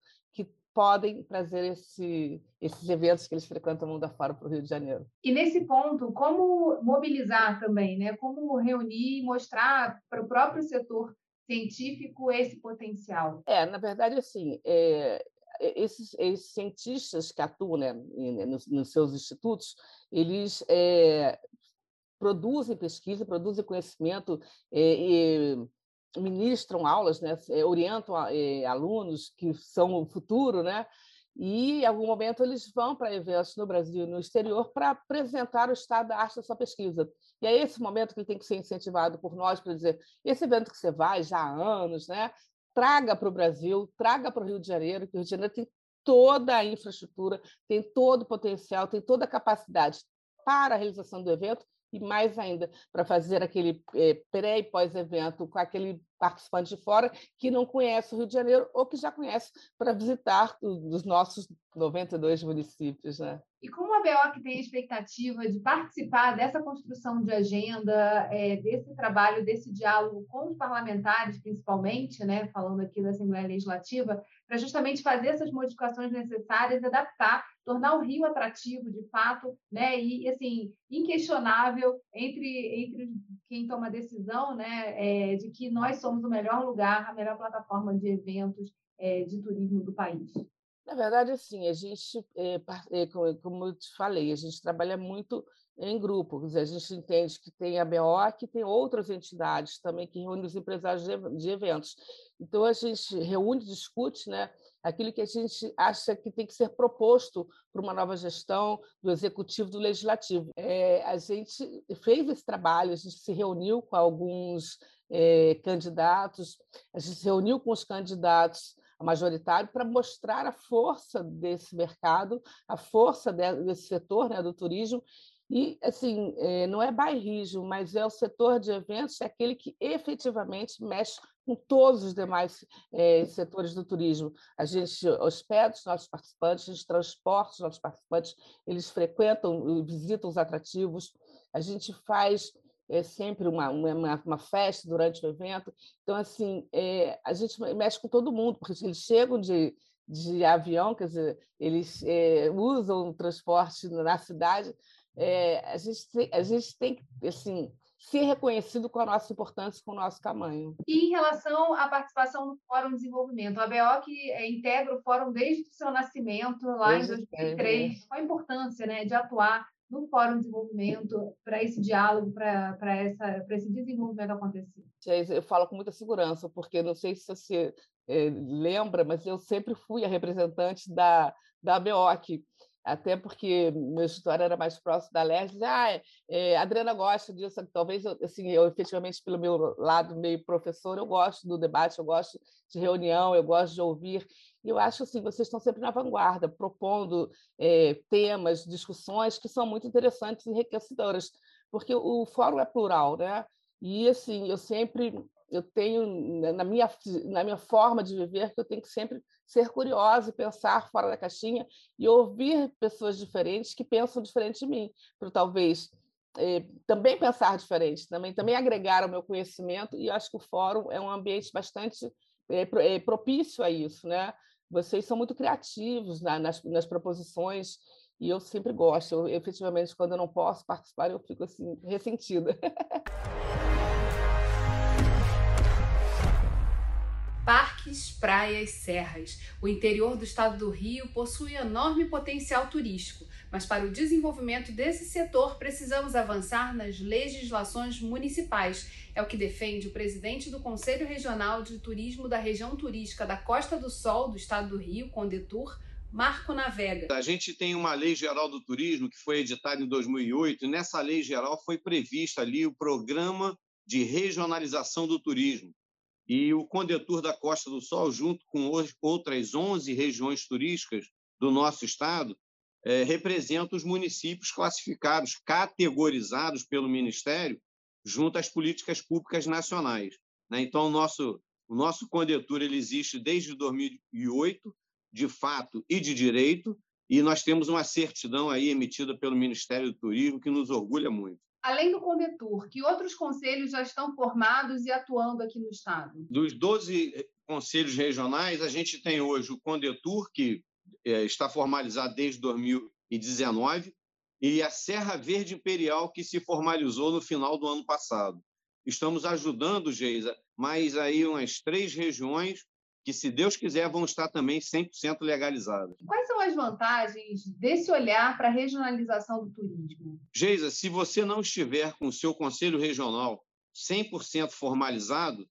podem trazer esse, esses eventos que eles frequentam mundo afora para o Rio de Janeiro. E nesse ponto, como mobilizar também, né? como reunir e mostrar para o próprio setor científico esse potencial? É, na verdade, assim, é, esses, esses, cientistas que atuam né, nos, nos, seus institutos, eles é, produzem pesquisa, produzem conhecimento é, ministram aulas, né, eh, orientam eh, alunos que são o futuro, né, e em algum momento eles vão para eventos no Brasil e no exterior para apresentar o estado da arte da sua pesquisa. E é esse momento que tem que ser incentivado por nós para dizer: esse evento que você vai já há anos, né, traga para o Brasil, traga para o Rio de Janeiro, que o Rio de Janeiro tem toda a infraestrutura, tem todo o potencial, tem toda a capacidade para a realização do evento e mais ainda para fazer aquele é, pré e pós-evento com aquele participante de fora que não conhece o Rio de Janeiro ou que já conhece para visitar os nossos 92 municípios. Né? E como a BEOC tem a expectativa de participar dessa construção de agenda, é, desse trabalho, desse diálogo com os parlamentares, principalmente, né, falando aqui da Assembleia Legislativa, para justamente fazer essas modificações necessárias, adaptar tornar o Rio atrativo, de fato, né? E assim inquestionável entre entre quem toma a decisão, né? É, de que nós somos o melhor lugar, a melhor plataforma de eventos é, de turismo do país. Na verdade, assim, a gente, é, é, como eu te falei, a gente trabalha muito em grupo. A gente entende que tem a BO, que tem outras entidades também que reúnem os empresários de eventos. Então, a gente reúne, discute, né? aquilo que a gente acha que tem que ser proposto para uma nova gestão do executivo do legislativo. É, a gente fez esse trabalho, a gente se reuniu com alguns é, candidatos, a gente se reuniu com os candidatos majoritários para mostrar a força desse mercado, a força desse setor né, do turismo e, assim, eh, não é bairrismo, mas é o setor de eventos, é aquele que efetivamente mexe com todos os demais eh, setores do turismo. A gente hospeda os nossos participantes, a gente transporta os nossos participantes, eles frequentam, visitam os atrativos, a gente faz é sempre uma, uma, uma, festa durante o evento. Então, assim, é, a gente mexe com todo mundo, porque eles chegam de, de avião, quer dizer, eles é, usam o transporte na cidade, é, a, gente tem, a gente tem que assim, ser reconhecido com a nossa importância, com o nosso tamanho. E em relação à participação no Fórum de Desenvolvimento, a BO que integra o Fórum desde o seu nascimento, lá desde em 2003, é. qual a importância né, de atuar no Fórum de Desenvolvimento para esse diálogo, para esse desenvolvimento acontecer? Eu falo com muita segurança, porque não sei se você é, lembra, mas eu sempre fui a representante da, da BOC até porque meu escritório era mais próximo da LERJ, ah, é, é, a Adriana gosta disso, talvez, assim, eu efetivamente, pelo meu lado meio professor, eu gosto do debate, eu gosto de reunião, eu gosto de ouvir, e eu acho assim, vocês estão sempre na vanguarda, propondo é, temas, discussões que são muito interessantes e enriquecedoras, porque o fórum é plural, né? E, assim, eu sempre eu tenho na minha na minha forma de viver que eu tenho que sempre ser curiosa e pensar fora da caixinha e ouvir pessoas diferentes que pensam diferente de mim, para talvez eh, também pensar diferente, também também agregar ao meu conhecimento e acho que o fórum é um ambiente bastante eh, propício a isso, né? Vocês são muito criativos na, nas, nas proposições e eu sempre gosto. Eu, efetivamente, quando eu não posso participar, eu fico assim ressentida. parques, praias, serras. O interior do estado do Rio possui enorme potencial turístico, mas para o desenvolvimento desse setor precisamos avançar nas legislações municipais. É o que defende o presidente do Conselho Regional de Turismo da região turística da Costa do Sol do estado do Rio, Condetur, Marco Navega. A gente tem uma lei geral do turismo que foi editada em 2008. E nessa lei geral foi prevista ali o programa de regionalização do turismo e o Condetur da Costa do Sol, junto com outras 11 regiões turísticas do nosso estado, é, representa os municípios classificados, categorizados pelo Ministério, junto às políticas públicas nacionais. Né? Então, o nosso, o nosso Condetur ele existe desde 2008, de fato e de direito, e nós temos uma certidão aí emitida pelo Ministério do Turismo que nos orgulha muito. Além do Condetur, que outros conselhos já estão formados e atuando aqui no Estado? Dos 12 eh, conselhos regionais, a gente tem hoje o Condetur, que está formalizado desde 2019, e a Serra Verde Imperial, que se formalizou no final do ano passado. Estamos ajudando, Geisa, mais aí umas três regiões que, se Deus quiser, vão estar também 100% legalizadas. Quais são as vantagens desse olhar para a regionalização do turismo? Geisa, se você não estiver com o seu conselho regional 100% formalizado,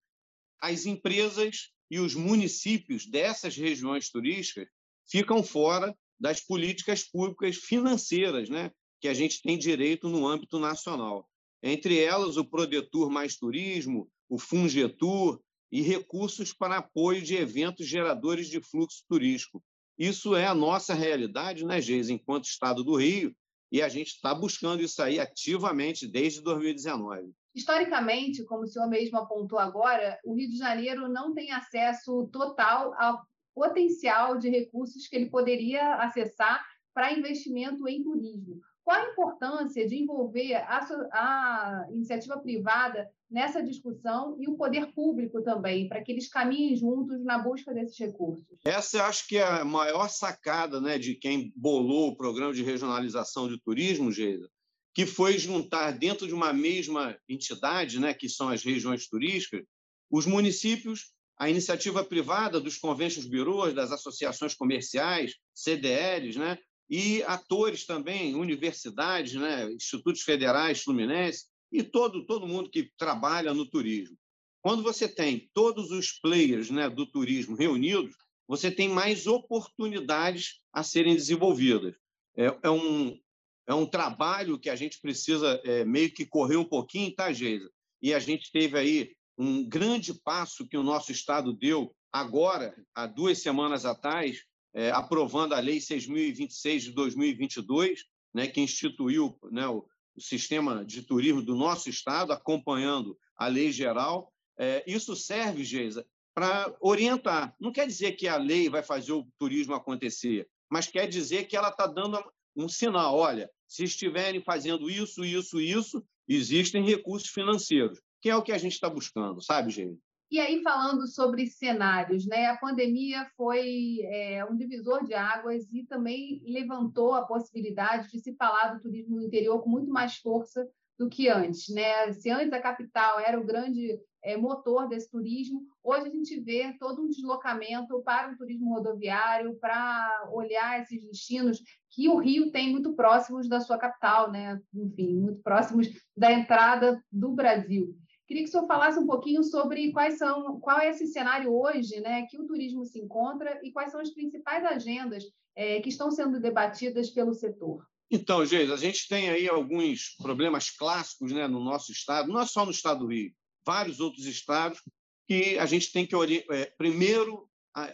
as empresas e os municípios dessas regiões turísticas ficam fora das políticas públicas financeiras né, que a gente tem direito no âmbito nacional. Entre elas, o Prodetur Mais Turismo, o Fungetur, e recursos para apoio de eventos geradores de fluxo turístico. Isso é a nossa realidade, né, Geis, enquanto Estado do Rio, e a gente está buscando isso aí ativamente desde 2019. Historicamente, como o senhor mesmo apontou agora, o Rio de Janeiro não tem acesso total ao potencial de recursos que ele poderia acessar para investimento em turismo. Qual a importância de envolver a, a, iniciativa privada nessa discussão e o poder público também, para que eles caminhem juntos na busca desses recursos? Essa acho que é a maior sacada né, de quem bolou o programa de regionalização de turismo, Geisa, que foi juntar dentro de uma mesma entidade, né, que são as regiões turísticas, os municípios, a iniciativa privada dos conventions bureaus, das associações comerciais, CDLs, né, e atores também, universidades, né, institutos federais, Fluminense, e todo, todo mundo que trabalha no turismo. Quando você tem todos os players né, do turismo reunidos, você tem mais oportunidades a serem desenvolvidas. É, é um, é um trabalho que a gente precisa é, meio que correr um pouquinho, tá, Geisa? E a gente teve aí um grande passo que o nosso Estado deu agora, há duas semanas atrás, é, aprovando a Lei 6.026 de 2022, né, que instituiu né, o, o, sistema de turismo do nosso Estado, acompanhando a lei geral. É, isso serve, Geisa, para orientar. Não quer dizer que a lei vai fazer o turismo acontecer, mas quer dizer que ela está dando um sinal. Olha, se estiverem fazendo isso, isso, isso, existem recursos financeiros, que é o que a gente está buscando, sabe, Geisa? E aí, falando sobre cenários, né? a pandemia foi é, um divisor de águas e também levantou a possibilidade de se falar do turismo no interior com muito mais força do que antes. Né? Se antes a capital era o grande é, motor desse turismo, hoje a gente vê todo um deslocamento para o turismo rodoviário, para olhar esses destinos que o Rio tem muito próximos da sua capital, né? enfim, muito próximos da entrada do Brasil. Queria que o senhor falasse um pouquinho sobre quais são, qual é esse cenário hoje, né, que o turismo se encontra e quais são as principais agendas é, que estão sendo debatidas pelo setor. Então, Geis, a gente tem aí alguns problemas clássicos né, no nosso estado, não é só no estado do Rio, vários outros estados que a gente tem que é, primeiro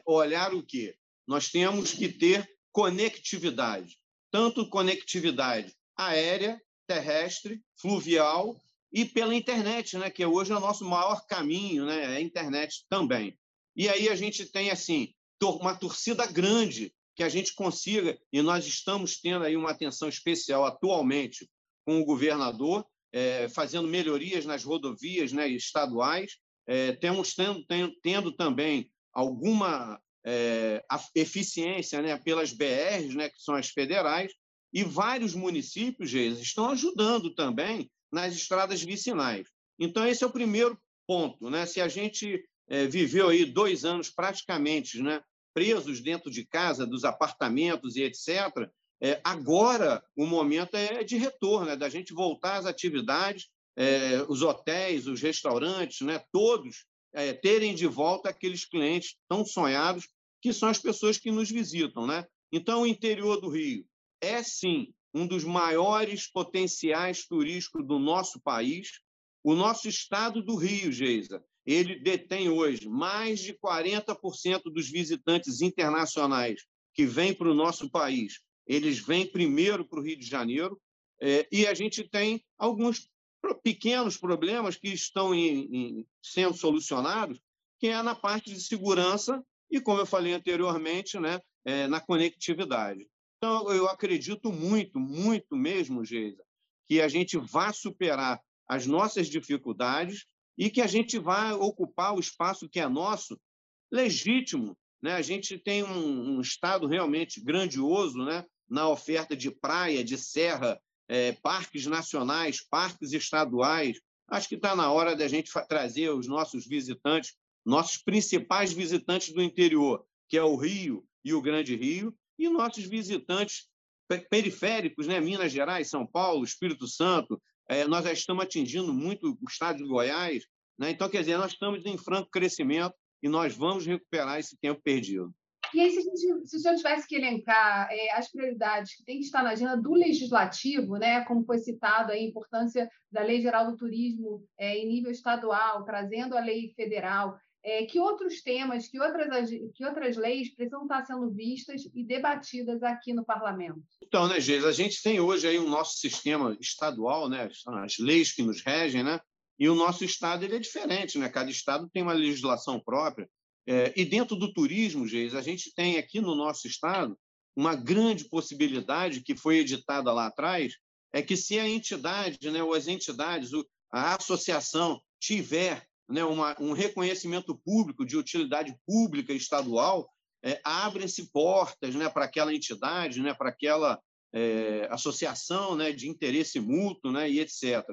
olhar o que nós temos que ter conectividade, tanto conectividade aérea, terrestre, fluvial e pela internet, né, que hoje é o nosso maior caminho, né, é a internet também. E aí a gente tem assim uma torcida grande que a gente consiga e nós estamos tendo aí uma atenção especial atualmente com o governador é, fazendo melhorias nas rodovias né, estaduais, é, temos tendo, tendo, tendo, também alguma é, eficiência né, pelas BRs, né, que são as federais, e vários municípios estão ajudando também nas estradas vicinais. Então, esse é o primeiro ponto. Né? Se a gente é, viveu aí dois anos praticamente né, presos dentro de casa, dos apartamentos e etc., é, agora o momento é de retorno, é da gente voltar às atividades, é, os hotéis, os restaurantes, né, todos é, terem de volta aqueles clientes tão sonhados que são as pessoas que nos visitam. Né? Então, o interior do Rio é, sim, um dos maiores potenciais turísticos do nosso país. O nosso estado do Rio, Geisa, ele detém hoje mais de 40% dos visitantes internacionais que vêm para o nosso país. Eles vêm primeiro para o Rio de Janeiro é, e a gente tem alguns pequenos problemas que estão em, em, sendo solucionados, que é na parte de segurança e, como eu falei anteriormente, né, é, na conectividade. Então, eu acredito muito, muito mesmo, Geisa, que a gente vá superar as nossas dificuldades e que a gente vá ocupar o espaço que é nosso, legítimo. Né? A gente tem um, um Estado realmente grandioso né? na oferta de praia, de serra, é, parques nacionais, parques estaduais. Acho que está na hora da gente trazer os nossos visitantes, nossos principais visitantes do interior, que é o Rio e o Grande Rio, e nossos visitantes periféricos, né? Minas Gerais, São Paulo, Espírito Santo, é, nós já estamos atingindo muito o estado de Goiás. Né? Então, quer dizer, nós estamos em franco crescimento e nós vamos recuperar esse tempo perdido. E aí, se, gente, se o senhor tivesse que elencar é, as prioridades que tem que estar na agenda do legislativo, né, como foi citado a importância da Lei Geral do Turismo é, em nível estadual, trazendo a lei federal, é, que outros temas, que outras, que outras leis precisam estar sendo vistas e debatidas aqui no parlamento? Então, né, Geis, a gente tem hoje aí o nosso sistema estadual, né, as leis que nos regem, né, e o nosso estado ele é diferente, né? Cada estado tem uma legislação própria. É, e dentro do turismo, Geis, a gente tem aqui no nosso estado uma grande possibilidade que foi editada lá atrás, é que se a entidade, né, ou as entidades, a associação tiver né, uma, um reconhecimento público de utilidade pública estadual, é, abrem-se portas né, para aquela entidade, né, para aquela é, associação né, de interesse mútuo né, e etc.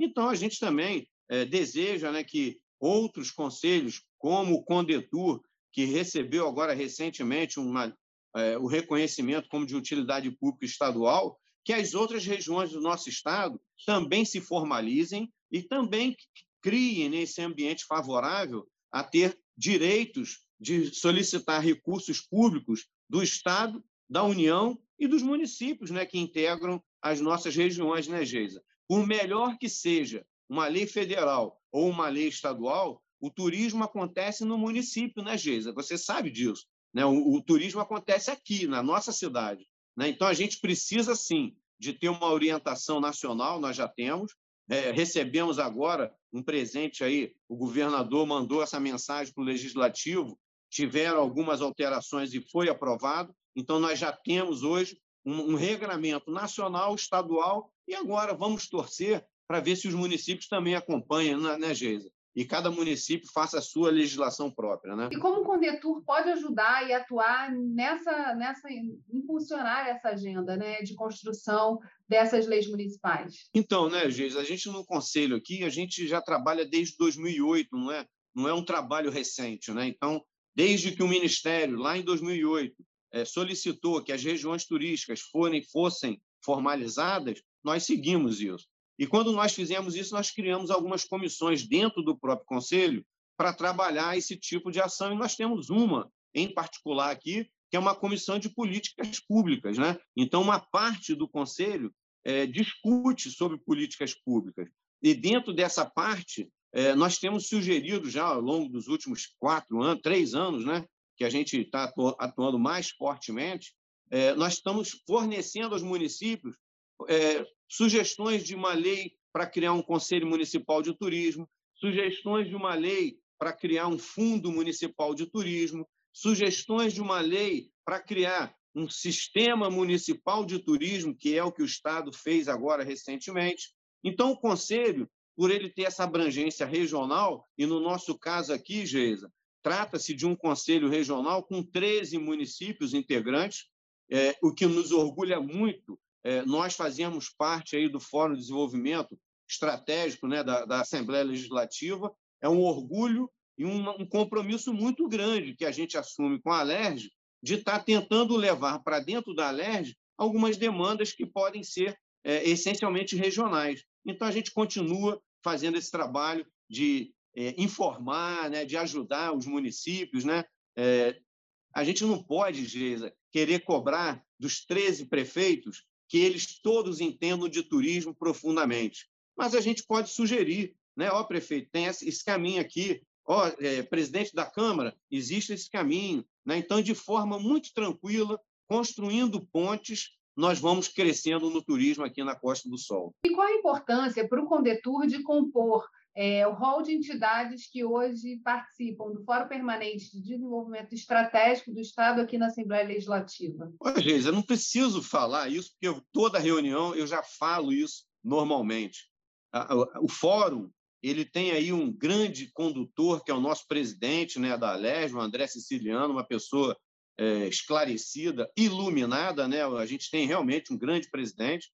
Então, a gente também é, deseja né, que outros conselhos, como o Condetur, que recebeu agora recentemente uma, é, o reconhecimento como de utilidade pública estadual, que as outras regiões do nosso estado também se formalizem e também criem nesse ambiente favorável a ter direitos de solicitar recursos públicos do Estado, da União e dos municípios né, que integram as nossas regiões, né, Geisa? Por melhor que seja uma lei federal ou uma lei estadual, o turismo acontece no município, né, Geisa? Você sabe disso. Né? O, o turismo acontece aqui, na nossa cidade. Né? Então, a gente precisa, sim, de ter uma orientação nacional, nós já temos, é, recebemos agora um presente aí, o governador mandou essa mensagem para o legislativo, tiveram algumas alterações e foi aprovado. Então, nós já temos hoje um, um regramento nacional, estadual, e agora vamos torcer para ver se os municípios também acompanham, né, né Geisa? E cada município faça a sua legislação própria. Né? E como o Condetur pode ajudar e atuar nessa, nessa impulsionar essa agenda né, de construção dessas leis municipais? Então, né, Geis, a gente no conselho aqui, a gente já trabalha desde 2008, não é? Não é um trabalho recente, né? Então, desde que o Ministério, lá em 2008, é, solicitou que as regiões turísticas forem, fossem formalizadas, nós seguimos isso. E quando nós fizemos isso, nós criamos algumas comissões dentro do próprio Conselho para trabalhar esse tipo de ação. E nós temos uma, em particular aqui, que é uma comissão de políticas públicas. Né? Então, uma parte do Conselho é, discute sobre políticas públicas. E dentro dessa parte, é, nós temos sugerido já ao longo dos últimos quatro anos, três anos, né, que a gente está atuando mais fortemente, é, nós estamos fornecendo aos municípios é, sugestões de uma lei para criar um conselho municipal de turismo, sugestões de uma lei para criar um fundo municipal de turismo, sugestões de uma lei para criar um sistema municipal de turismo, que é o que o Estado fez agora recentemente. Então, o Conselho, por ele ter essa abrangência regional, e no nosso caso aqui, Geisa, trata-se de um conselho regional com 13 municípios integrantes, é, o que nos orgulha muito, nós fazíamos parte aí do Fórum de Desenvolvimento Estratégico né, da, da Assembleia Legislativa. É um orgulho e um, um, compromisso muito grande que a gente assume com a Alerj de estar tá tentando levar para dentro da Alerj algumas demandas que podem ser é, essencialmente regionais. Então, a gente continua fazendo esse trabalho de é, informar, né, de ajudar os municípios. Né? É, a gente não pode, Geisa, querer cobrar dos 13 prefeitos que eles todos entendam de turismo profundamente. Mas a gente pode sugerir, né? Ó, prefeito, tem esse caminho aqui, ó, é, presidente da Câmara, existe esse caminho. Né? Então, de forma muito tranquila, construindo pontes, nós vamos crescendo no turismo aqui na Costa do Sol. E qual a importância para o Condetur de compor é, o rol de entidades que hoje participam do Fórum Permanente de Desenvolvimento Estratégico do Estado aqui na Assembleia Legislativa? Olha, Geisa, eu não preciso falar isso, porque eu, toda reunião eu já falo isso normalmente. O fórum ele tem aí um grande condutor, que é o nosso presidente né, da Alesio, o André Siciliano, uma pessoa é, esclarecida, iluminada. Né? A gente tem realmente um grande presidente,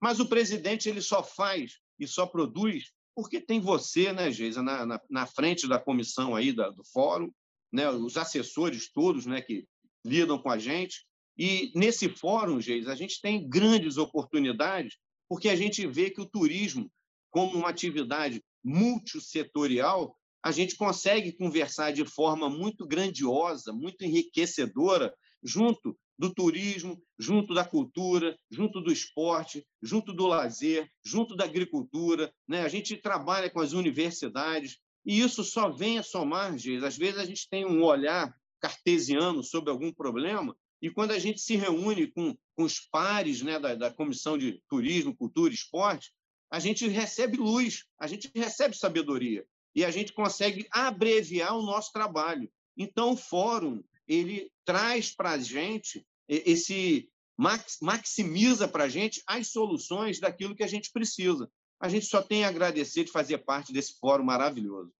mas o presidente ele só faz e só produz porque tem você, né, Geisa, na, na, na, frente da comissão aí da, do fórum, né, os assessores todos né, que lidam com a gente. E nesse fórum, Geisa, a gente tem grandes oportunidades, porque a gente vê que o turismo, como uma atividade multissetorial, a gente consegue conversar de forma muito grandiosa, muito enriquecedora, junto do turismo, junto da cultura, junto do esporte, junto do lazer, junto da agricultura. Né? A gente trabalha com as universidades e isso só vem a somar. Às vezes a gente tem um olhar cartesiano sobre algum problema e quando a gente se reúne com, com os pares né, da, da Comissão de Turismo, Cultura e Esporte, a gente recebe luz, a gente recebe sabedoria e a gente consegue abreviar o nosso trabalho. Então, o fórum ele traz para a gente esse maximiza para a gente as soluções daquilo que a gente precisa. A gente só tem a agradecer de fazer parte desse fórum maravilhoso.